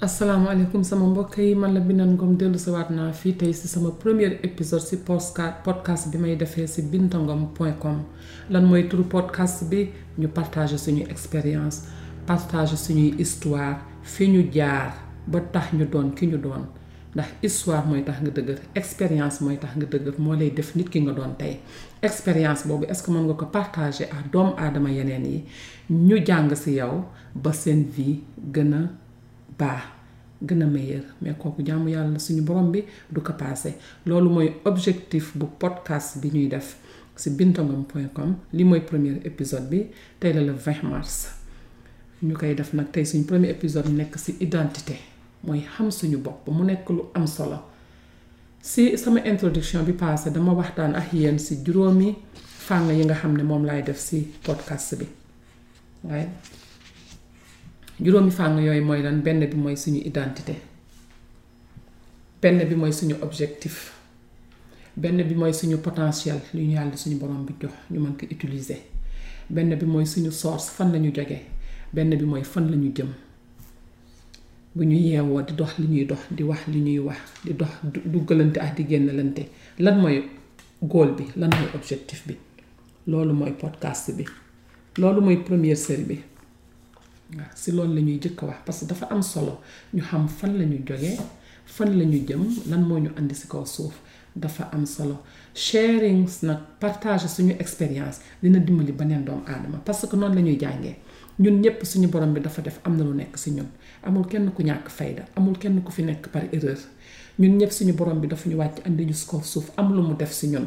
asalaamaaleykum sama mbokk yi man la Binane Ngom dellu sawaat naa fii tey si sama premier épisode si podcast podcast bi may defee si bintangom point com lan mooy turu podcast bi ñu partager suñu expérience partager suñuy histoire fi ñu jaar ba tax ñu doon ki ñu doon ndax histoire mooy tax nga dëgër expérience mooy tax nga dëgër moo lay def nit ki nga doon tey expérience boobu est-ce que mën nga ko partager ak doomu aadama yeneen yi ñu jàng si yow ba seen vie gën a baax gën a meilleur mais kooku jaamu yàlla suñu borom bi du ko passé loolu mooy objectif bu podcast bi ñuy def si bintangom point com li mooy premier épisode bi tey la le 20 mars ñu koy def nag tey suñu premier épisode nekk si identité mooy xam suñu bopp mu nekk lu am solo si sama introduction bi passé dama waxtaan ak yéen si juróomi fàng yi nga xam ne moom laay def si podcast bi waaye juróomi fànn yooyu mooy lan benn bi mooy suñu identité benn bi mooy suñu objectif benn bi mooy suñu potentiel lu ñu yàlla suñu borom bi jox ñu mën ko utiliser benn bi mooy suñu source fan lañu jóge benn bi mooy fan lañu jëm bu ñu yeewoo di dox li ñuy dox di wax li ñuy wax di dox duggalante ak di génnalante lan mooy góol bi lan mooy objectif bi loolu mooy podcast bi loolu mooy première série bi waaw si loolu la ñuy jëkk wax parce que dafa am solo ñu xam fan la ñu jógee fan la ñu jëm lan moo ñu andi si kaw suuf dafa am solo sharings nag partage suñu expérience dina dimbali beneen doomu aadama parce que noonu la ñuy jàngee ñun ñëpp suñu borom bi dafa def am na lu nekk si ñun amul kenn ku ñàkk fayda amul kenn ku fi nekk par erreur ñun ñëpp suñu borom bi dafa ñu wàcc andi ñu si kaw suuf am lu mu def si ñun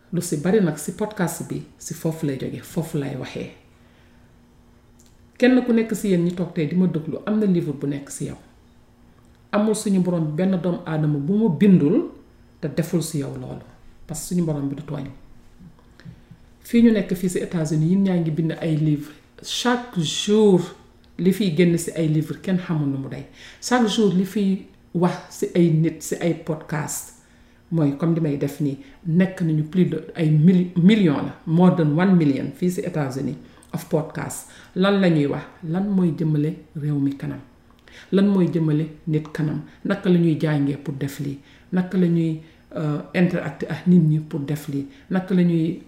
lu si bari nag si podcast bi si foofu lay jóge foofu lay waxee kenn ku nekk si yéen ñi toog tey di ma déglu am na livre bu nekk si yow amul suñu borom benn doomu aadama bu mu bindul te deful si yow loolu parce que suñu borom bi du tooñ fii ñu nekk fii si États-Unis yin ñaa ngi bind ay livre chaque jour li fiy génn si ay livre kenn xamul nu mu day chaque jour li fiy wax si ay nit si ay podcast mooy comme li may def nii nekk nañu plus de ay mil million la more than one million fii si États-Unis of podcast lan la ñuy wax lan mooy jëmale réew mi kanam lan mooy jëmale nit kanam naka la ñuy jàngee pour def lii naka la ñuy euh, interacté ak nit ñi pour def lii naka la ñuy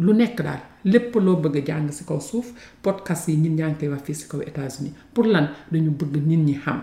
lu nekk daal lépp loo bëgg a jàng si kaw suuf podcast yi nit ñaa ngi koy wax fii si kaw États-Unis pour lan dañu bëgg nit ñi xam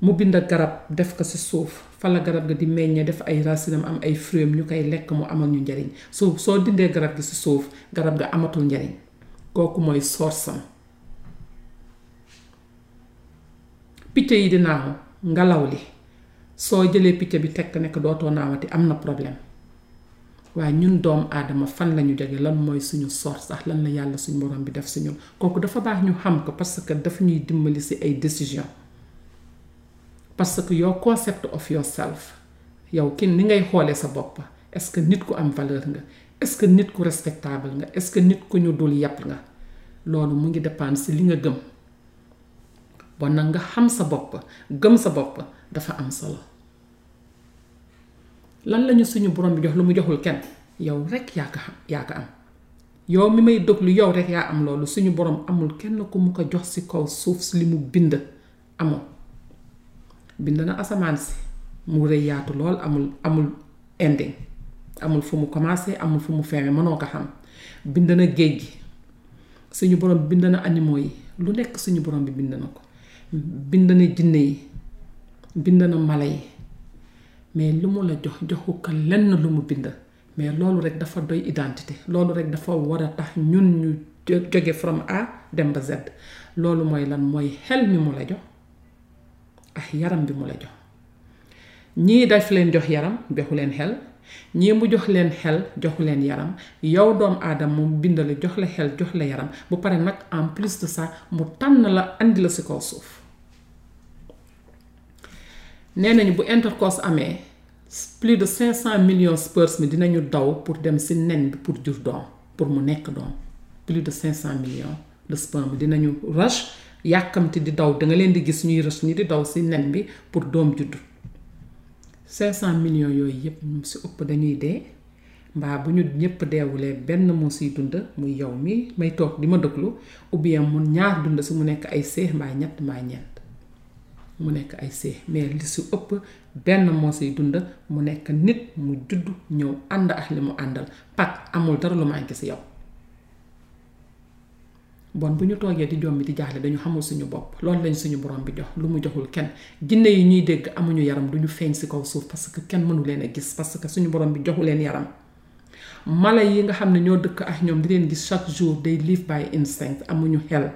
mu bind garab def ko ci suuf fa la garab ga di meññee def ay racine am ay fruit ñu koy lekk mu amal ñu njariñ soo soo dindee garab gi ci suuf garab ga amatul njariñ kooku mooy sorsam picc yi di naaw ngelaw li soo jëlee picc bi tekk nekk dootoo naawati am na problème waaye ñun doom aadama fan lañu jóge lan mooy suñu source sax lan la yàlla suñu borom bi def si ñun kooku dafa baax ñu xam ko parce que dafa ñuy dimbali si ay décision parce que your concept of yourself yow ki ni ngay xoolee sa bopp est-ce que nit ku am valeur nga est-ce que nit ku respectable nga est-ce que nit ku ñu dul yàpp nga loolu mu ngi dépendre si li nga gëm bon nag nga xam sa bopp gëm sa bopp dafa am solo lan lañu suñu borom bi jox lu mu joxul kenn yow rekk yaa ko xam yaa ko am yow mi may déglu yow rek yaa am loolu suñu borom amul kenn ku mu ko jox si kaw suuf si li mu bind amoo bind na asamaan si mu rëy yaatu lool amul amul ending amul fu mu commencé amul fu mu feeñe mënoo ko xam bind na géej gi suñu borom bind na animaux yi lu nekk suñu borom bi bind na ko bind na jinne yi bind na mala yi mais lu mu la jox joxu ko lenn lu mu bind mais loolu rek dafa doy identité loolu rek dafa war a tax ñun ñu jóge from A dem ba Z loolu mooy lan mooy xel mi mu la jox ak yaram bi mu la jox ñii daf leen jox yaram joxu leen xel ñii mu jox leen xel joxu leen yaram yow doom aadama mu bind la jox la xel jox la yaram bu pare nag en plus de ça mu tànn la andi la si kaw suuf nee nañu bu intercourse amee plus de 500 millions spurs mi dinañu daw pour dem si nen bi pour jur doom pour mu nekk doom plus de 500 millions de sperme dinañu rush yàkkamti di daw da nga leen di gis ñuy rush ñi di daw si nen bi pour doom juddu 500 millions yooyu yëpp ñu si ëpp dañuy dee mbaa bu ñu ñëpp deewulee benn moo siy dund muy yow mi may toog di ma déglu ou bien mun ñaar dund si mu nekk ay seex mbaa ñett mbaa ñeent mu nekk ay seex mais li si ëpp benn moo say dund mu nekk nit mu judd ñëw ànd ak li mu àndal pat amul dara lu manqué si yow bon bu ñu toogee di jombi di jaaxle dañu xamul suñu bopp loolu lañ suñu borom bi jox lu mu joxul kenn jinne yi ñuy dégg amuñu yaram duñu feeñ si kaw suuf parce que kenn mënu leen a gis parce que suñu borom bi joxu leen yaram mala yi nga xam ne ñoo dëkk ak ñoom di leen gis chaque jour day live by instinct amuñu xel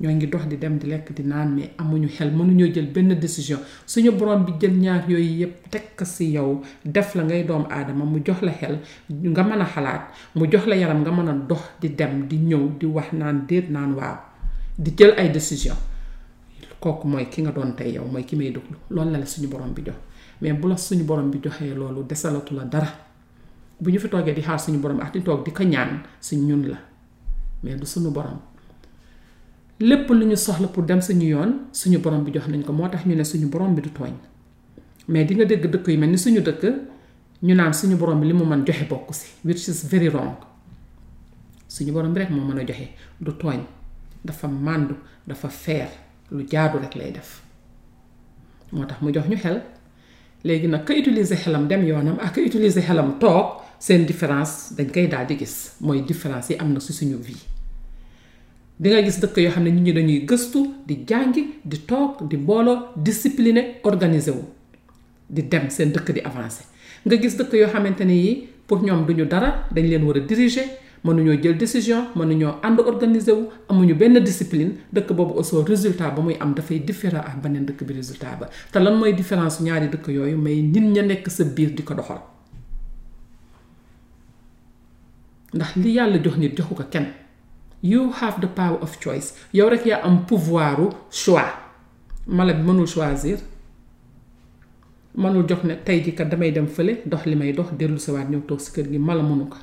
ñoo ngi dox di dem di lekk di naan mais amuñu xel mënuñoo jël benn décision suñu borom bi jël ñaar yooyu yëpp tekk si yow def la ngay doom aadama mu jox la xel nga mën a xalaat mu jox la yaram nga mën a dox di dem di ñëw di wax naan déet naan waaw di jël ay décision kooku mooy ki nga doon tey yow mooy ki may déglu loolu la la suñu borom bi jox mais bu la suñu borom bi joxee loolu desalatu la dara bu ñu fi toogee di xaar suñu borom ak di toog di ko ñaan si ñun la mais du suñu borom lépp lu ñu soxla pour dem suñu yoon suñu borom bi jox nañ ko moo tax ñu ne suñu borom bi du tooñ mais di nga dégg dëkk yu mel ni suñu dëkk ñu naan suñu borom bi li mu mën joxe bokk si which is very wrong suñu borom bi rek moo mën a joxe du tooñ dafa màndu dafa feer lu jaadu rek lay def moo tax mu jox ñu xel léegi nag ka utiliser xelam dem yoonam ak ka utiliser xelam toog seen différence dañ koy daal di gis mooy différence yi am na si suñu vie di nga gis dëkk yoo xam ne nit ñi dañuy gëstu di jàngi di toog di mbooloo discipliné organiser wu di dem seen dëkk di avancer nga gis dëkk yoo xamante ne yi pour ñoom duñu dara dañ leen war a diriger mënuñoo jël décision mënuñoo ànd organiser wu amuñu benn discipline dëkk boobu aussi résultat ba muy am dafay différent ak beneen dëkk bi résultat ba te lan mooy différence ñaari dëkk yooyu may nit ña nekk sa biir di ko doxal ndax li yàlla jox nit joxu ko kenn you have the power of choice yow rek yaa am pouvoiru choix mala bi mënul choisir manul jox ne tey ji kat damay dem fële dox li may dox dellu si waat ñëw toog si kër gi mala mënu ko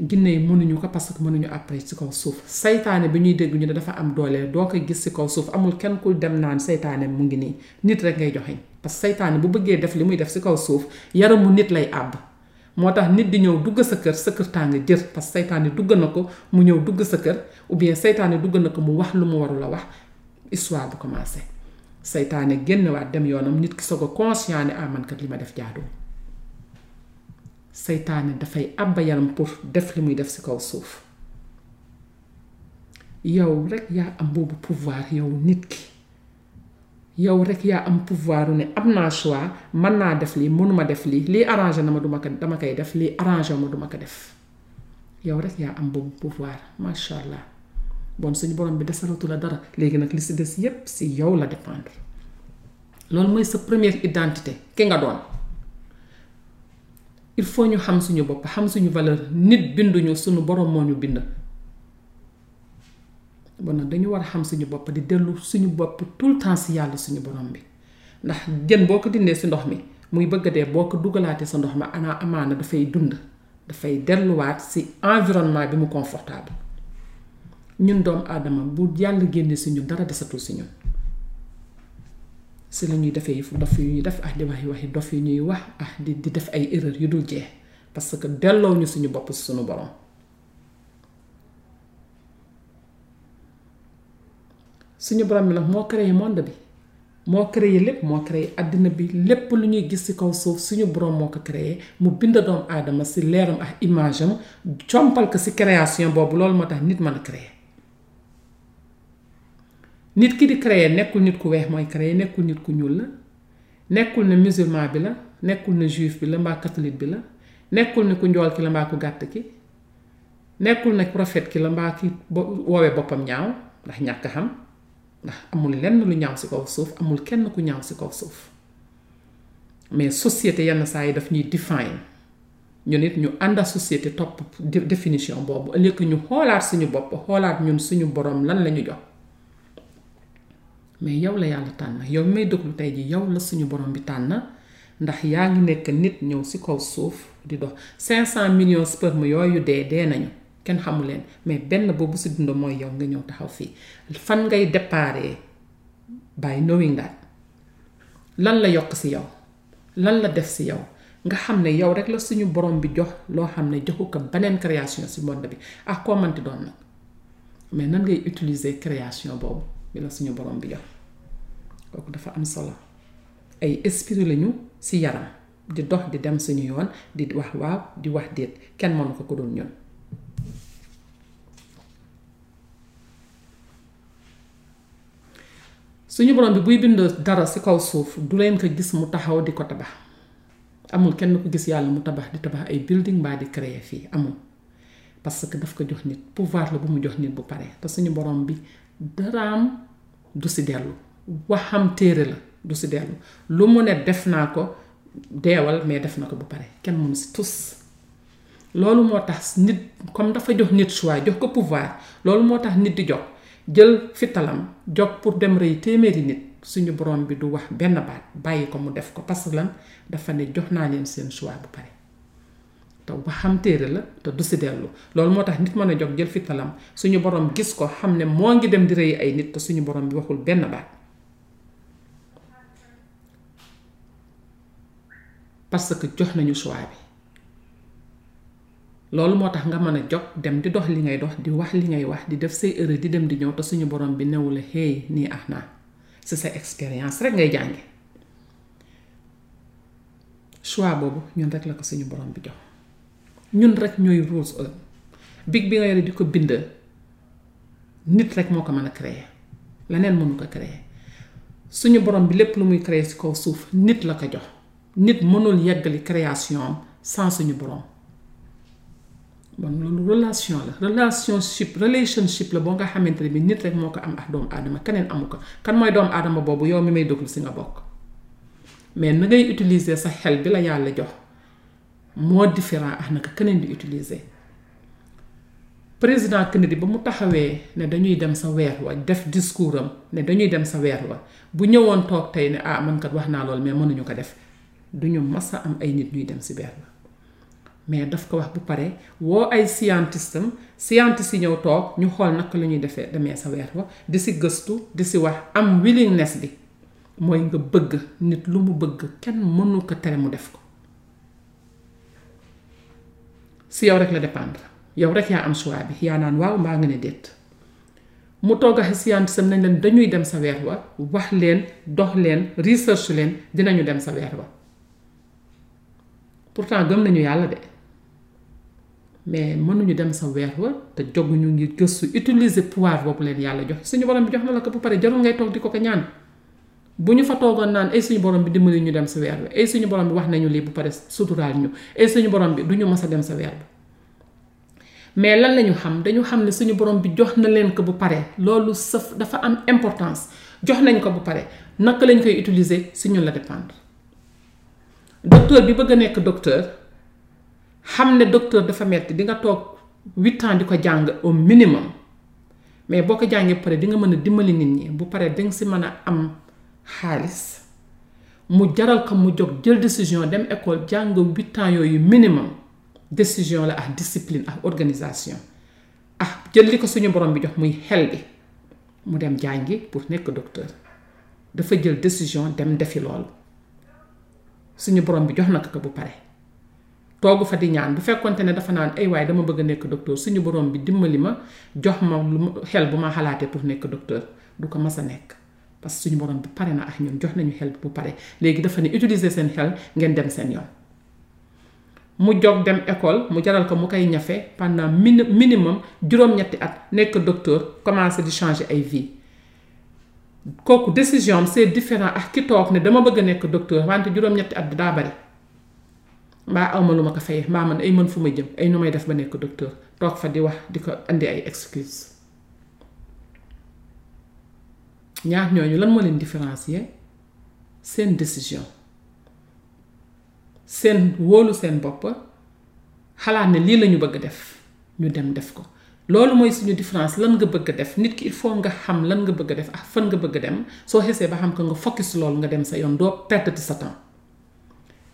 jinne yi mënuñu ko parce que mënuñu après ci kaw suuf saytaane bi ñuy dégg ñu ne dafa am doole doo ko gis ci kaw suuf amul kenn ku dem naan saytaane mu ngi nii nit rek ngay joxeñ parce que saytaane bu bëggee def li muy def ci kaw suuf yaramu nit lay àbb moo tax nit di ñëw dugg sa kër sa kër tàng jër parce que seytaane dugg na ko mu ñëw dugg sa kër ou bien seytaane dugg na ko mu wax lu mu warul a wax histoire bu commencé seytaane génnewaat dem yoonam nit ki soog a conscient ne ah man kat li ma def jaadu seytaane dafay àbba yaram pour def li muy def ci kaw suuf yow rekk yaa am boobu pouvoir yow nit ki yow rek yaa am pouvoir ne am naa choix mën naa def lii mënuma def lii lii arrangé na ma duma ko dama koy def lii arrangé ma duma ko def yow rek yaa am boobu pouvoir macha allah bon suñu borom bi desalatu la dara léegi nag li si des yépp si yow la dépendre loolu mooy sa première identité ki nga doon il faut ñu xam suñu bopp xam suñu valeur nit binduñu suñu borom moo ñu bind bon nag dañu war a xam suñu bopp di dellu suñu bopp tout le temps si yàlla suñu borom bi ndax jën boo ko dindee si ndox mi muy bëgg a dee boo ko dugalaatee sa ndox ma ana amaana dafay dund dafay delluwaat si environnement bi mu confortable ñun doomu aadama bu yàlla génne si ñun dara desatul si ñun si la ñuy defee yëfu dof yu ñuy def ah di waxi waxi dof yu ñuy wax ah di di def ay erreur yu dul jeex parce que delloo ñu suñu bopp si suñu borom suñu borom bi nag moo créé monde bi moo créé lépp moo créé àddina bi lépp lu ñuy gis ci kaw suuf suñu borom moo ko créé mu bind doomu aadama ci leeram ak image am compal ko ci création boobu loolu moo tax nit mën a créé nit ki di créé nekkul nit ku weex mooy créé nekkul nit ku ñuul la nekkul ne musulman bi la nekkul ne juif bi la mbaa catholique bi la nekkul ne ku njool ki la mbaa ku gàtt ki nekkul ne prophète ki la mbaa ki woowee boppam ñaaw ndax ñàkk xam ndax amul lenn lu ñaaw si kaw suuf amul kenn ku ñaaw si kaw suuf mais société yenn saa yi daf ñuy define ñu nit ñu ànd ak société topp définition boobu ëllëg ñu xoolaat suñu bopp xoolaat ñun suñu borom lan la ñu jox mais yow la yàlla tànn yow may déglu tey ji yow la suñu borom bi tànn ndax yaa ngi nekk nit ñëw si kaw suuf di dox 500 millions sperme yooyu dee dee nañu kenn xamu leen mais benn boobu si dund mooy yow nga ñëw taxaw fii fan ngay déparé by knowing that lan la yokk si yow lan la def si yow nga xam ne yow rek la suñu borom bi jox loo xam ne joxu ko beneen création si monde bi ak koo manti doon nag mais nan ngay utiliser création boobu bi la suñu borom bi jox kooku dafa am solo ay esprit lañu si yaram di dox di dem suñu yoon di wax waaw di wax déet kenn mënu ko ko doon ñun suñu borom bi buy bind dara si kaw suuf du leen ko gis mu taxaw di ko tabax amul kenn ku gis yàlla mu tabax di tabax ay building mbaa di créer fii amul parce que daf ko jox nit pouvoir la bu mu jox nit bu pare te suñu borom bi daraam du si dellu waxam téere la du si dellu lu mu ne def naa ko deewal mais def na ko bu pare kenn mënu si tus loolu moo tax nit comme dafa jox nit choix jox ko pouvoir loolu moo tax nit di jox jël fitalam jox pour dem rëy téeméeri nit suñu borom bi du wax benn baat bàyyi ko mu def ko parce que lan dafa ne jox naa leen seen choix bu pare te waxam téere la te du si dellu loolu moo tax nit mën a jox jël fitalam suñu borom gis ko xam ne moo ngi dem di rëy ay nit te suñu borom bi waxul benn baat parce que jox nañu choix bi loolu moo tax nga mën a jog dem di dox li ngay dox di wax li ngay wax di def say erreur di dem di ñëw te suñu borom bi newu la hey nii ah naa si sa expérience rek ngay jànge choix boobu ñun rek la ko suñu borom bi jox ñun rek ñooy rules euh, big bi nga yore di ko bind nit rek moo ko mën a créer leneen mënu ko créer suñu borom bi lépp lu muy créer si kaw suuf nit la ko jox nit mënul yeggali création am sans suñu borom bon loolu relation la relationship relationship la boo nga xamante ne bi nit rek moo ko am ak doomu aadama keneen amu ko kan mooy doomu aadama boobu yow mi may déglu si nga bokk mais na ngay utiliser sa xel bi la yàlla jox moo différent ak naka keneen di utiliser président Kennedy ba mu taxawee ne dañuy dem sa weer wa def discours am ne dañuy dem sa weer wa bu ñëwoon toog tey ne ah man kat wax naa lool mais mënuñu ko def du ñu mas a am ay nit ñuy dem si weer wa mais daf ko wax bu pare woo ay scientiste am scientiste yi ñëw toog ñu xool naka la ñuy defee demee sa weer wa di si gëstu di si wax am willingness bi mooy nga bëgg nit lu mu bëgg kenn mënu ko tere mu def ko si yow rek la dépendre yow rek yaa am choix bi yaa naan waaw mbaa nga ne déet mu toog ak scientiste am nañ leen dañuy dem sa weer wa wax leen dox leen research leen dinañu dem sa weer wa pourtant gëm nañu yàlla de mais mënuñu dem sa weer wa te joguñu ngir gëstu utiliser pouvoir boobu leen yàlla jox suñu borom bi jox na la ko bu pare jarul ngay toog di ko ko ñaan bu ñu fa toogoon naan ay suñu borom bi dimbali ñu dem sa weer bi ay suñu borom bi wax nañu lii bu pare suturaal ñu ay suñu borom bi du ñu mës a dem sa weer bi mais lan lañu xam dañu xam ne suñu borom bi jox na leen ko bu pare loolu saf dafa am importance jox nañ ko bu pare naka lañ koy utiliser si ñun la dépendre docteur bi bëgg a nekk docteur xam ne docteur dafa metti di nga toog huit ans di ko jàng au minimum mais boo ko jàngee pare di nga mën a dimbali nit ñi bu paree danga si mën a am xaalis mu jaral ko mu jóg jël décision dem école jàng huit ans yooyu minimum décision la ak discipline ak organisation ah jël li ko suñu borom bi jox muy xel bi mu dem jàngi pour nekk docteur dafa jël décision dem defi loolu suñu borom bi jox na ko ko bu pare toogu fa di ñaan bu fekkonte ne dafa naan ay waay dama bëgg a nekk docteur suñu borom bi dimbali ma jox ma lu ma xel bu ma xalaatee pour nekk docteur du ko mas a nekk parce que suñu borom bi pare na ak ñun jox nañu xel bu pare léegi dafa ne utiliser seen xel ngeen dem seen yoon mu jóg dem école mu jaral ko mu koy ñafe pendant mini minimum juróom-ñetti at nekk docteur commencé di changer ay vie kooku décision am c'est différent ak ki toog ne dama bëgg a nekk docteur wante juróom-ñetti at bi daa bari mbaa awma lu ma ko fayee mbaa man ay mën fu ma jëm ay nu may def ba nekk docteur toog fa di wax di ko andi ay excuse ñaar ñooñu lan moo leen différencier seen décision seen wóolu seen bopp xalaat ne lii lañu bëgg def ñu dem def ko loolu mooy suñu différence lan nga bëgg def nit ki il faut nga xam lan nga bëgg def ak fan nga bëgg dem soo xesee ba xam ko nga focus loolu nga dem sa yoon doo perte sa temps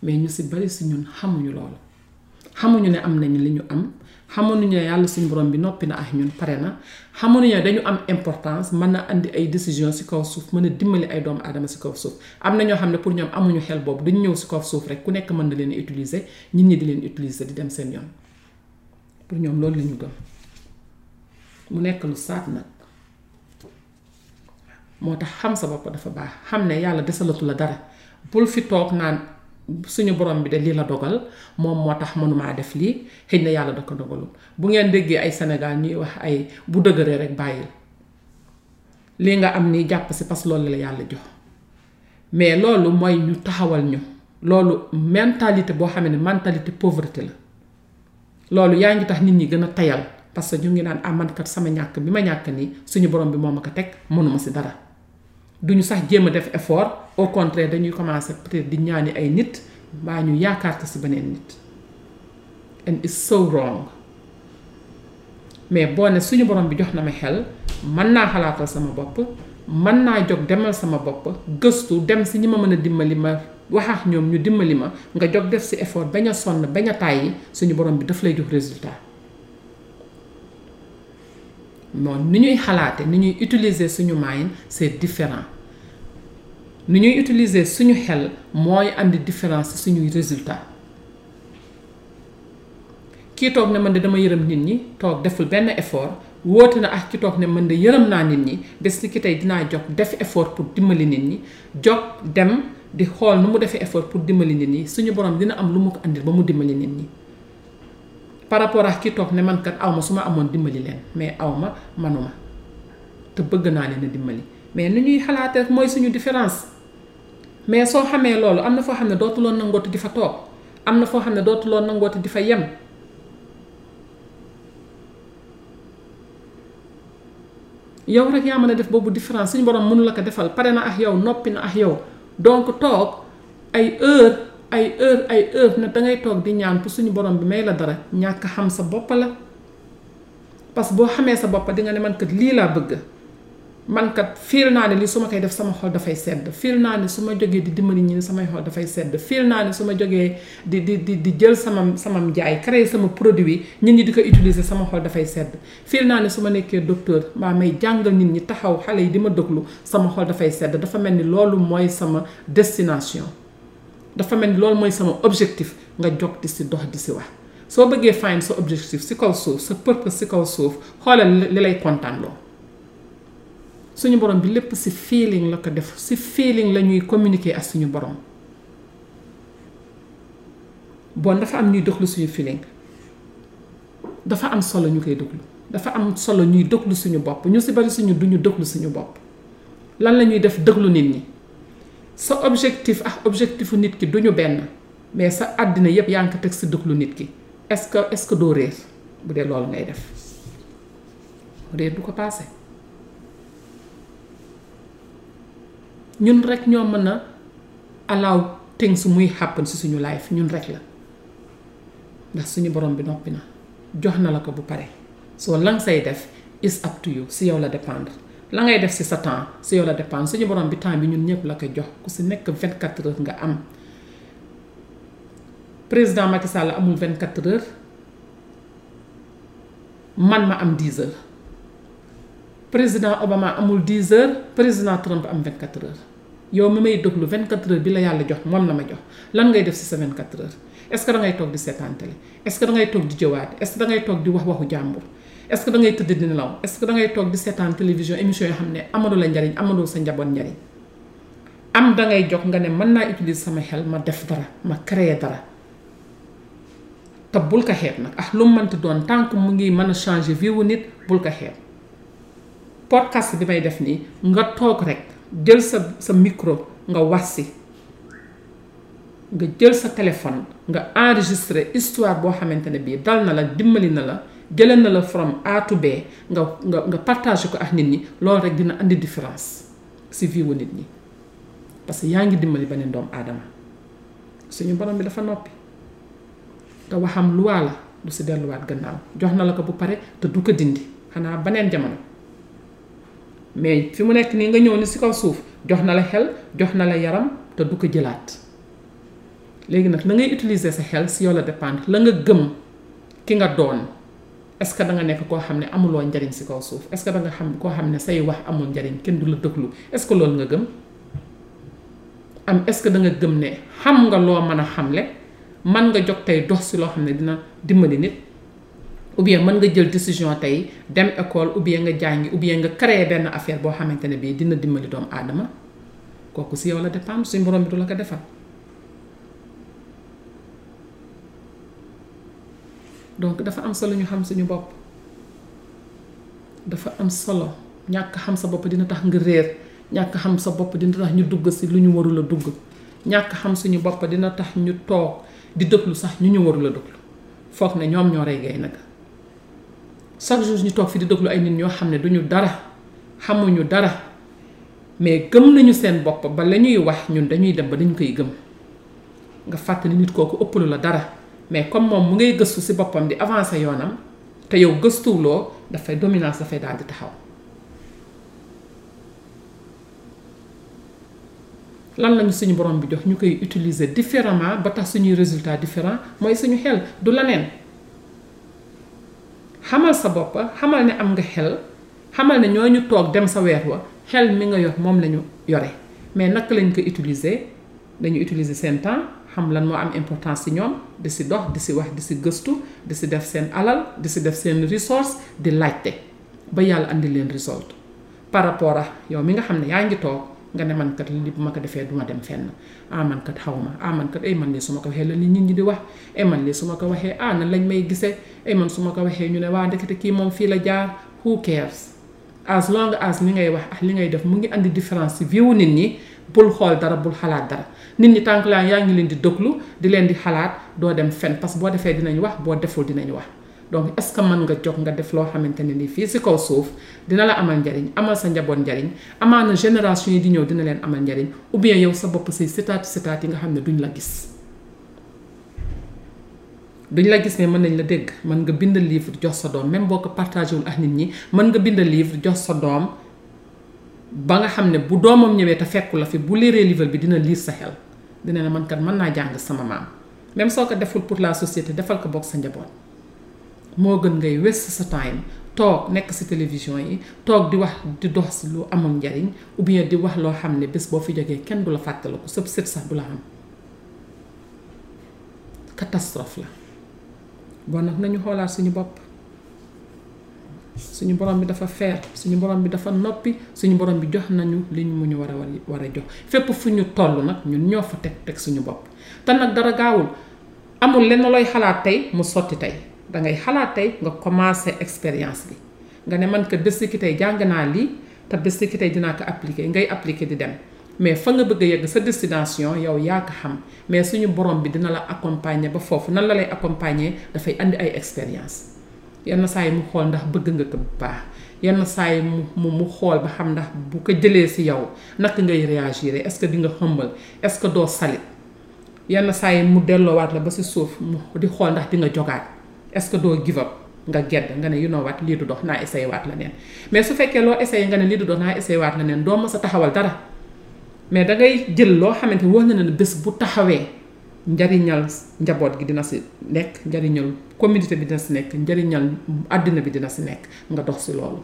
mais ñu si bari si ñun xamuñu loolu xamuñu ne am nañu li ñu am xamuñu ne yàlla suñu borom bi noppi na ak ñun pare na xamuñu ne dañu am importance mën na andi ay décision si kaw suuf mën a dimbali ay doomu aadama si kaw suuf am na ñoo xam ne pour ñoom amuñu xel boobu dañu ñëw si kaw suuf rek ku nekk mën na leen utiliser nit ñi di leen utiliser di dem seen yoon pour ñoom loolu la ñu gëm mu nekk lu saat nag moo tax xam sa bopp dafa baax xam ne yàlla desalatu la dara bul fi toog naan suñu borom bi de lii la dogal moom moo tax mënumaa def lii xëy na yàlla da ko dogalul bu ngeen déggee ay Sénégal ñuy wax ay bu dëgëree rek bàyyil lii nga am nii jàpp si parce que loolu la yàlla jox mais loolu mooy ñu taxawal ñu loolu mentalité boo xam ne mentalité pauvreté la loolu yaa ngi tax nit ñi gën a tayal parce que ñu ngi naan amankat ah, sama ñàkk bi ma ñàkk nii suñu borom bi moo ma ko teg mënuma si dara duñu sax jéem a def effort au contraire dañuy commencer peut-être di ñaani ay nit mbaa ñu yaakaar ko si beneen nit and it's so wrong mais boo ne suñu borom bi jox na ma xel mën naa xalaatal sama bopp mën naa jóg demal sama bopp gëstu dem si ñi ma mën a dimbali ma wax ak ñoom ñu dimbali ma nga jóg def si effort bañ a sonn bañ a tàyyi suñu borom bi daf lay jox résultat noonu ni ñuy xalaate ni ñuy utiliser suñu mind c'est différent ni ñuy utiliser suñu xel mooy andi différence si suñuy résultat kii toog ne man de dama yërëm nit ñi toog deful benn effort woote na ak ki toog ne man de yërëm naa nit ñi bés ni ki tey dinaa jóg def effort pour dimbali nit ñi jóg dem di xool nu mu defee effort pour dimbali nit ñi suñu borom dina am lu mu ko andil ba mu dimbali nit ñi par rapport ak ki toog ne man kat aw ma su ma amoon dimbali leen mais aw ma manuma te bëgg naa leen a dimbali mais nu ñuy xalaatee mooy suñu différence. mais soo xamee loolu am na foo xam ne dootuloon nangooti di fa toog am na foo xam ne dootuloon nangooti di fa yem yow rek yaa mën a def boobu différence suñu borom mënu la ko defal pare na ak yow noppi na ak yow donc toog ay heure ay heure ay heure ne dangay toog di ñaan pour suñu borom bi may la dara ñàkk xam sa bopp la parce que boo xamee sa bopp di nga ne man kat lii laa bëgg man kat fiil naa ne lii su ma koy def sama xol dafay sedd fiil naa ne su ma jógee di dimbali ñi samay xol dafay sedd fiil naa ne su ma jógee di di di di jël sama sama njaay créer sama produit nit ñi di ko utiliser sama xol dafay sedd fiil naa ne su ma nekkee docteur mbaa may jàngal nit ñi taxaw xale yi di ma déglu sama xol dafay sedd dafa mel ni loolu mooy sama destination dafa mel ni loolu mooy sama objectif nga jog di si dox di si wax soo bëggee find sa objectif si kaw suuf sa purpose si kaw suuf xoolal li lay kontaan loo suñu borom bi lépp si feeling la ko def si feeling la ñuy communiquer ak suñu borom bon dafa am ñuy doxlu suñu feeling dafa am solo ñu koy doxlu dafa am solo ñuy doxlu suñu bopp ñu si bari suñu duñu doxlu suñu bopp lan la ñuy def dëglu nit ñi sa objectif ak objectifu nit ki duñu benn mais sa àddina yépp yaa ngi ko teg si duglu nit ki est-ce que est-ce que doo réer bu dee loolu ngay def réer du ko paase ñun rek ñoo mën a allow things muy happen si suñu life ñun rek la ndax suñu borom bi noppi na jox na la ko bu pare soo lang say def is up to you si yow la dépendre la ngay def si sa temps si yow la dépendre suñu borom bi temps bi ñun ñëpp la ko jox ku si nekk 24 heures nga am président Macky Sall amul 24 heures man ma am 10 heures président Obama amul 10 heures président Trump am 24 heures yow mi may déglu 24 heures bi la yàlla jox moom la ma jox lan ngay def si sa 24 heures est-ce que da ngay toog di seetaan télé est-ce que da ngay toog di jëwaat est-ce que da ngay toog di wax waxu jàmbur est-ce que da ngay tëdd di nelaw est-ce que da ngay toog di seetaan télévision émission yoo xam ne amaloo la njariñ amaloo sa njaboot njariñ am da ngay jox nga ne mën naa utiliser sama xel ma def dara ma créer dara te bul ko xeeb nag ah lu mu mënti doon tant que mu ngi mën a changer vie wu nit bul ko xeeb podcast bi may def nii nga toog rek jël sa sa micro nga wax si nga jël sa téléphone nga enregistré histoire boo xamante ne bii dal na la dimbali na la jëlee na la from A to B nga nga nga partagé ko ak nit ñi loolu rek dina andi différence si vie wu nit ñi parce que yaa ngi dimbali beneen doomu aadama suñu borom bi dafa noppi te waxam luwaa la du si delluwaat gannaaw jox na la ko bu pare te du ko dindi xanaa beneen jamono. mais fi mu nekk nii nga ñëw ni si kaw suuf jox na la xel jox na la yaram te du ko jëlaat léegi nag na ngay utiliser sa xel si yow la dépendre la nga gëm ki nga doon est-ce que da nga nekk koo xam ne amuloo njariñ si kaw suuf est-ce que da nga xam koo xam ne say wax amul njariñ kenn du la déglu est-ce que loolu nga gëm am est-ce que da nga gëm ne xam nga loo mën a xamle man nga jóg tey dox si loo xam ne dina dimbali nit ou bien mën nga jël décision tey dem école ou bien nga jàngi ou bien nga créer benn affaire boo xamante ne bii dina dimbali doomu aadama kooku si yow la dépendre suñ borom bi du la ko defal donc dafa am solo ñu xam suñu bopp dafa am solo ñàkk xam sa bopp dina tax nga réer ñàkk xam sa bopp dina tax ñu dugg si lu ñu warul a dugg ñàkk xam suñu bopp dina tax ñu toog di déglu sax ñu ñu warul a déglu foog ne ñoom ñoo rey gaynde ga chaque jour ñu toog fi di déglu ay nit ñoo xam ne duñu dara xamuñu dara mais gëm nañu seen bopp ba la ñuy wax ñun dañuy dem ba dañu koy gëm nga fàttali nit kooku ëppalu la dara mais comme moom mu ngay gëstu si boppam di avancer yoonam te yow gëstuwuloo dafay dominance dafay daal di taxaw lan lañu suñu borom bi jox ñu koy utiliser différemment ba tax suñuy résultat différent mooy suñu xel du la neen xamal sa bopp xamal ne am nga xel xamal ne ñoo ñu toog dem sa weer wa xel mi nga yor moom lañu yore mais naka lañ ko utiliser dañu utiliser seen temps xam lan moo am importance ci ñoom di si dox di si wax di si gëstu di si def seen alal di si def seen resource di laajte ba yàlla andi leen result par rapport ak yow mi nga xam ne yaa ngi toog nga ne man kat li bu ma ko defee du ma dem fenn ah man kat xaw ma ah man kat ay man lii su ma ko waxee la nit ñi di wax ay man lii su ma ko waxee ah nan lañ may gisee ay man su ma ko waxee ñu ne waa ndekete kii moom fii la jaar who cares as long as li ngay wax ak li ngay def mu ngi andi différence ci vie wu nit ñi bul xool dara bul xalaat dara nit ñi tànk laa yaa ngi leen di déglu di leen di xalaat doo dem fenn parce que boo defee dinañ wax boo deful dinañ wax donc est-ce que mën nga jox nga def loo xamante ne ni fii si kaw suuf dina la amal njariñ amal sa njaboot njariñ amaana génération yi di ñëw dina leen amal njariñ ou bien yow sa bopp say setaati setaat yi nga xam ne duñ la gis duñ la gis ne mën nañ la dégg mën nga bind livre jox sa doom même boo ko partagé wul ak nit ñi mën nga bind livre jox sa doom ba nga xam ne bu doomam ñëwee te fekku la fi bu liiree livre bi dina liir sa xel dina ne man kat mën naa jàng sama maam même soo ko deful pour la société defal ko bokk sa njaboot moo gën ngay waste sa time toog nekk si télévision yi toog di wax di dox si lu amul njariñ ou bien di wax loo xam ne bés boo fi jógee kenn du la fàttaliku sëb sët sax du la xam catastrophe la bon nag nañu xoolaat suñu bopp suñu borom bi dafa feer suñu borom bi dafa noppi suñu borom bi jox nañu li ñu mu ñu war a war a jox fépp fu ñu toll nag ñun ñoo fa teg teg suñu bopp te nag dara gaawul amul lenn looy xalaat tey mu sotti tey dangay xalaat tey nga commencé expérience bi nga ne man kat bés ki tey jàng naa lii te bés ki tey dinaa ko appliqué ngay appliqué di dem mais fa nga bëgg a yegg sa destination yow yaa ko xam mais suñu borom bi dina la accompagner ba foofu nan la lay accompagner dafay andi ay expérience yenn saa yi mu xool ndax bëgg nga ko bu baax yenn saa yi mu mu xool ba xam ndax bu ko jëlee si yow naka ngay réagir est-ce que di nga xëmbal est-ce que doo salit yenn saa yi mu delloowaat la ba si suuf mu di xool ndax di nga jogaat est-ce que doo give up nga gedd nga ne you know what lii du dox naa essayé waat la neen mais su fekkee loo essayé nga ne lii du dox naa essayé waat la neen doo mës a taxawal dara mais da ngay jël loo xamante wóor na ne bés bu taxawee njariñal njaboot gi dina si nekk njariñal communauté bi dina si nekk njariñal àddina bi dina si nekk nga dox si loolu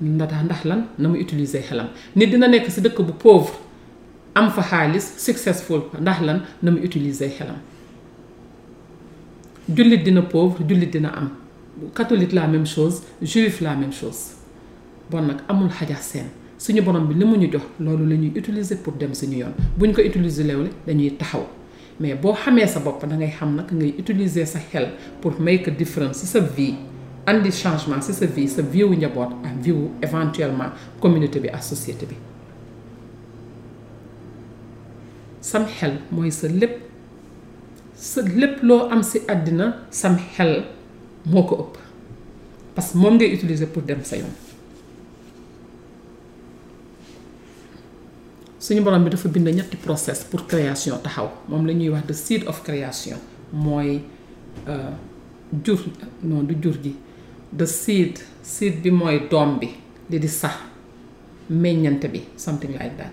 ndax ndax lan na mu utiliser xelam nit dina nekk si dëkk bu pauvre am fa xaalis successful ndax lan na mu utiliser xelam jullit dina pauvre jullit dina am catholique la même chose juif la même chose bon nag amul xaja seen suñu borom bi li mu ñu jox loolu la ñuy utiliser pour dem suñu yoon buñ ko utiliser léewle dañuy taxaw mais boo xamee sa bopp da ngay xam naka ngay utiliser sa xel pour make a difference si sa vie andi changement si sa vie sa vie wu njaboot ak vie wu éventuellement communauté bi ak société bi sam xel mooy sa lépp sa lépp loo am si àddina sam xel moo ko ëpp parce que moom ngay utiliser pour dem sa yoon suñu borom bi dafa bind ñetti process pour création taxaw moom la ñuy wax the seed of création mooy euh, jur non du jur ji the seed seed bi mooy doom bi li di sax meññante bi something like that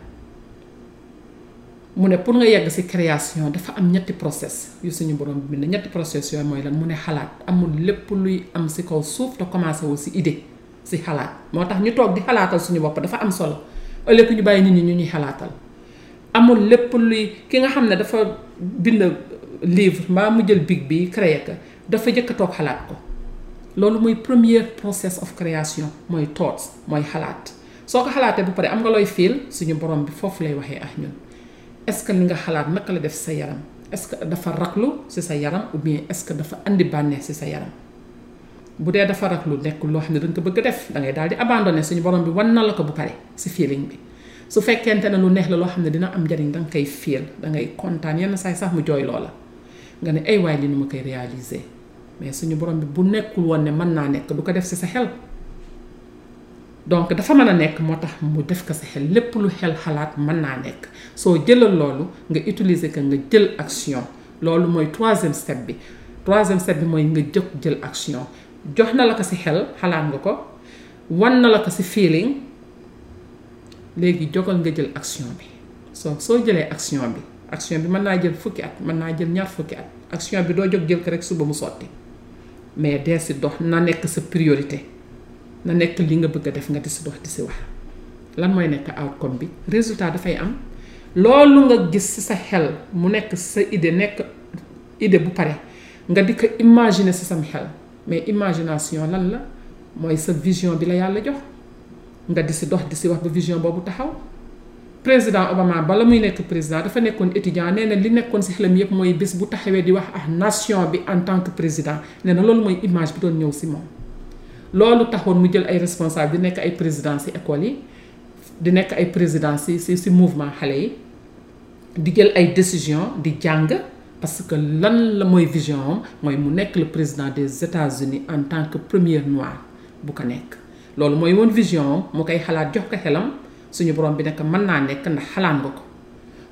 mu ne pour nga yegg ci création dafa am ñetti process yu suñu borom bi bind ñetti process yooyu mooy lan mu ne xalaat amul lépp luy am ci kaw suuf te commencé wu ci idée si xalaat moo tax ñu toog di xalaatal suñu bopp dafa am solo ëllëg ñu bàyyi nit ñi ñu ñuy xalaatal amul lépp luy ki nga xam ne dafa bind livre mbaa mu jël big bi créé ko dafa jëkk a toog xalaat ko loolu mooy premier process of création mooy thoughts mooy xalaat soo ko xalaatee ba pare am nga looy fiil suñu borom bi foofu lay waxee ak ñun est-ce que li nga xalaat naka la def sa yaram est-ce que dafa raglu ci sa yaram ou bien est-ce que dafa andi bànneex ci sa yaram bu dee dafa raglu nekk loo xam ne danga ko bëgg def da ngay daal di abandonné suñu borom bi wan na la ko bu pare si feeling bi su fekkente ne lu neex la loo xam ne dina am njariñ danga koy fiil dangay kontaan yenn saay sax mu jooy loola nga ne ay waay li nu ma koy réaliser mais suñu borom bi bu nekkul woon ne mën naa nekk du ko def si sa xel donc dafa mën a nekk moo tax mu def ko sa xel lépp lu xel xalaat mën naa nekk soo jëlal loolu nga utiliser ko nga jël action loolu mooy troisième step bi troisième step bi mooy nga jóg jël action jox na la ko si xel xalaat nga ko wan na la ko si feeling léegi jogal nga jël action bi soo soo jëlee action bi action bi mën naa jël fukki at mën naa jël ñaar fukki at action bi doo jóg jël ko rek suba mu sotti mais dee si dox na nekk sa priorité na nekk li nga bëgg a def nga di si dox di si wax lan mooy nekk outcome bi résultat dafay am loolu nga gis si sa xel mu nekk sa idée nekk idée bu pare nga di ko imaginer si sam xel mais imagination lan la mooy sa vision bi la yàlla jox nga di si dox di si wax ba vision boobu taxaw président Obama bala muy nekk président dafa nekkoon étudiant nee na li nekkoon si xelam yëpp mooy bés bu taxawee di wax ah nation bi en tant que président nee na loolu mooy image bi doon ñëw si moom. loolu taxoon mu jël ay responsable di nekk ay président si école yi di nekk ay président si si si mouvement xale yi di jël ay décision di jàng parce que lan la mooy vision am mooy mu nekk le président des États-Unis en tant que premier noir bu ko nekk. loolu mooy woon vision mu koy xalaat jox ko xelam suñu borom bi nekk mën naa nekk ndax xalaat nga ko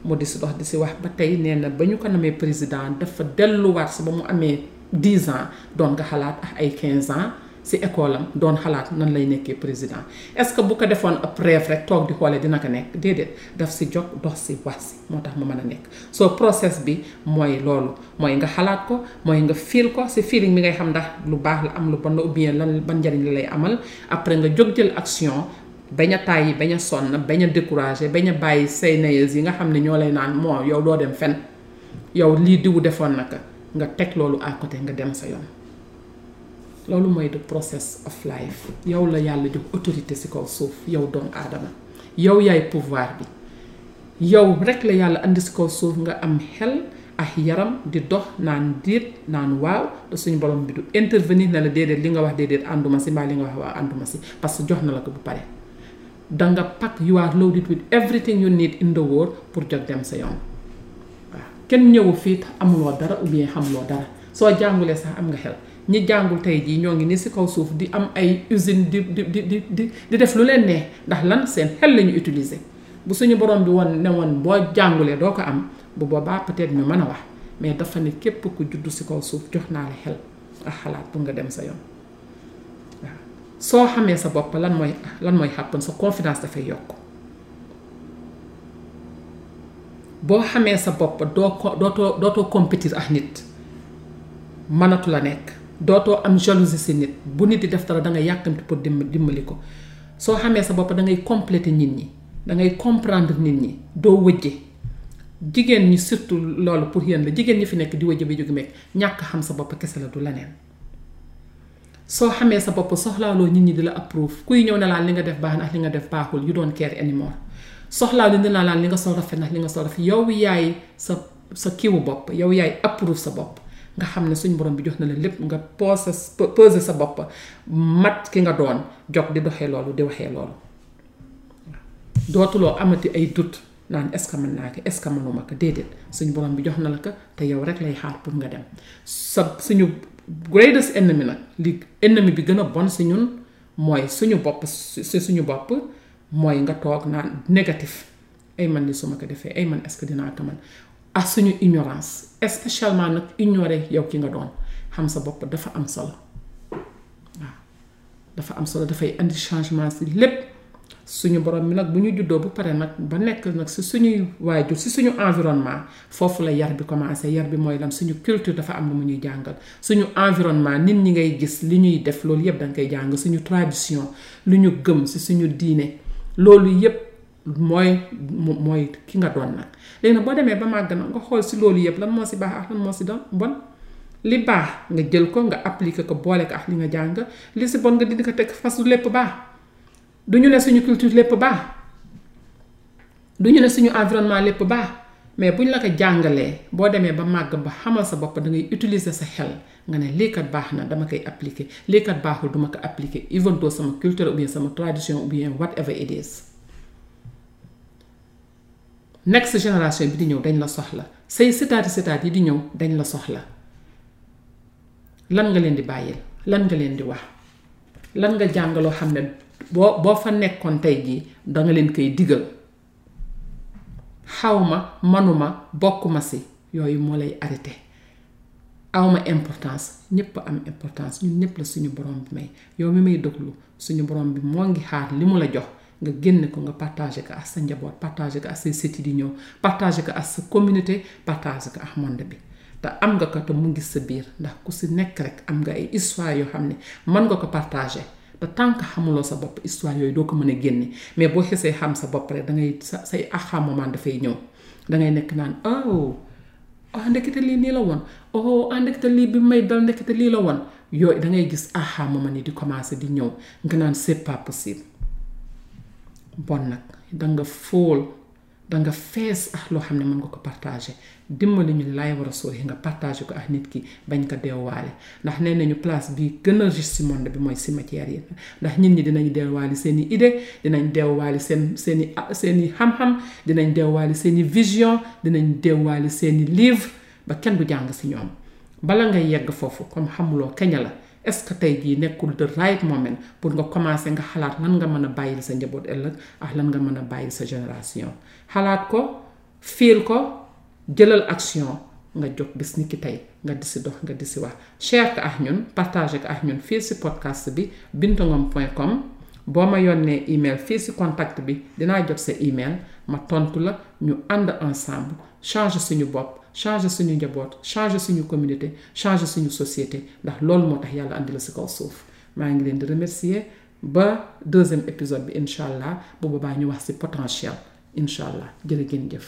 mu di si dox di si wax ba tey nee na ba ñu ko namee président dafa delluwaat si ba mu amee 10 ans doon nga xalaat ak ay 15 ans si école am doon xalaat nan lay nekkee président est-ce que bu ko defoon ab rêve rek toog di xoolee dina ko nekk déedéet daf si jog dox si wax si moo tax mu mën a nekk so process bi mooy loolu mooy nga xalaat ko mooy nga feel ko si feeling bi ngay xam ndax lu baax la am lu bon la ou bien lan ban njariñ la lay amal après nga jóg jël action bañ a tàyyi bañ a sonn bañ a découragé bañ a bàyyi say nayeuse yi nga xam ne ñoo lay naan moo yow doo dem fen yow lii diwu defoon naka nga teg loolu à côté nga dem sa yoon loolu mooy the process of life yow la yàlla jox autorité si kaw suuf yow doomu aadama yow yaay pouvoir bi yow rekk la yàlla andi si kaw suuf nga am xel ak yaram di dox naan déet naan waaw te suñu borom bi du intervenir na la déedéet li nga wax déedéet ànduma si mbaa li nga wax waaw ànduma si parce que jox na la ko bu pare danga pack you are loaded with everything you need in the world pour jot dem sa yoon waaw kenn ñëwu fii te amuloo dara ou bien xamuloo dara soo jàngulee sax am nga xel ñi jàngul tey jii ñoo ngi ni si kaw suuf di am ay usine di di di di di def lu leen neex ndax lan seen xel la ñu utiliser bu suñu borom bi woon ne woon boo jàngulee doo ko am bu boobaa peut-être ñu mën a wax mais dafa ne képp ku juddu si kaw suuf jox naa la xel ak xalaat pour nga dem sa yoon waaw soo xamee sa bopp lan mooy lan mooy xàppan sa confidence dafay yokk boo xamee sa bopp doo ko dootoo dootoo compétir ak nit mënatu la nekk dootoo am jalousie si nit bu nit di def dara da nga yàkkamti pour dimbali ko soo xamee sa bopp da ngay compléter nit ñi da ngay comprendre nit ñi doo wëjje jigéen ñi surtout loolu pour yéen la jigéen ñi fi nekk di wëjje ba jógi meeg ñàkk xam sa bopp kese la du leneen soo xamee sa bopp soxlaaloo nit ñi di la approuve kuy ñëw ne laan li nga def baax na ak li nga def baaxul you don't care anymore soxlaalu ne laan li nga sol rafet na ak li nga sol rafet yow yaay sa sa kiwu bopp yow yaay approuve sa bopp nga xam ne suñ borom bi jox na la lépp nga pose pose sa bopp mat ki nga doon jog di doxee loolu di waxee loolu dootuloo amati ay doute naan est-ce que mën naa ko est-ce que mënuma ko déedéet suñ borom bi jox na la ko te yow rek lay xaar pour nga dem sa suñu greatest ennemi nag li ennemi bi gën a bon si ñun mooy suñu bopp si suñu bopp mooy nga toog naan négatif ay man li su ma ko defee ay man est-ce que dinaa ko mën ak suñu ignorance spécialement nag ignorer yow ki nga doon xam sa bopp dafa am solo waaw dafa am solo dafay indi changement si lépp suñu borom mi nag bu ñu juddoo bu pare nag ba nekk nag si suñuy waajur si suñu environnement foofu la yar bi commencé yar bi mooy lan suñu culture dafa am lu mu ñuy jàngal suñu environnement nit ñi ngay gis li ñuy def loolu yëpp danga koy jàng suñu tradition lu ñu gëm si suñu diine loolu yëpp mooy mooy ki nga doon nag léegi nag boo demee ba màgg na nga xool si loolu yëpp lan moo si baax ak lan moo si doon bon li baax nga jël ko nga appliqué ko boole ko ak li nga jàng li si bon nga dindi ko teg fas du lépp baax du ñu ne suñu culture lépp baax du ñu ne suñu environnement lépp baax mais bu ñu la ko jàngalee boo demee ba màgg ba xamal sa bopp da ngay utiliser sa xel nga ne lii kat baax na dama koy appliquer lii kat baaxul duma ko appliquer even though sama culture ou bien sama tradition ou bien whatever it is next génération bi di ñëw dañ la soxla say sëtaati sëtaat yi di ñëw dañ la soxla lan nga leen di bàyyil lan nga leen di wax lan nga jàngaloo xam ne boo boo fa nekkoon tey jii danga leen koy digal xawma manuma bokkuma si yooyu moo lay arrêté awma importance ñëpp am importance ñun ñëpp la suñu borom bi may yow mi may déglu suñu borom bi moo ngi xaar li mu la jox nga génne ko nga partagé ko ak sa njaboot partagé ko ak say sëti di ñëw partagé ko ak sa communauté partagé ko ak monde bi te am nga ko te mu ngi sa biir ndax ku si nekk rek am nga ay histoire yoo xam ne mën nga ko partagé te tant que xamuloo sa bopp histoire yooyu doo ko mën a génne mais boo xesee xam sa bopp rek da ngay sa say aha moment dafay ñëw da ngay nekk naan oh ah ndekete lii nii la woon oh ah ndekete lii bi may dal ndekete lii la woon yooyu da ngay gis aha moment yi di commencé di ñëw nga naan c'est pas possible bon nag da nga fóol da nga fees ak loo xam ne mën nga ko partagé dimbali ñu laay war a soo nga partagé ko ak nit ki bañ ko deewaale ndax nee nañu place bi gën a juste si monde bi mooy cimetière yi ndax nit ñi dinañ deewaale seen i idée dinañ deewaale seen seen i seen i xam-xam dinañ deewaale seen i vision dinañ deewaale seen i livre ba kenn du jàng si ñoom bala nga yegg foofu comme xamuloo kaña la est-ce que tey jii nekkul the right moment pour nga commencer nga xalaat lan nga mën a bàyyil sa njaboot ëllëg ak lan nga mën a bàyyil sa génération xalaat ko fiil ko jëlal action nga jóg bis ni ki tey nga di si dox nga di si wax share ko ak ñun partager ko ak ñun fii si podcast bi bintangom point com boo ma yónnee email fii si contact bi dinaa jot sa email ma tontu la ñu ànd ensemble changer suñu bopp changer suñu njaboot changer suñu communauté changer suñu société ndax loolu moo tax yàlla andi la si kaw suuf maa ngi leen di remercier ba deuxième épisode bi incha allah bu boobaa ñu wax si potentiel incha allah jërë ngeen jëf.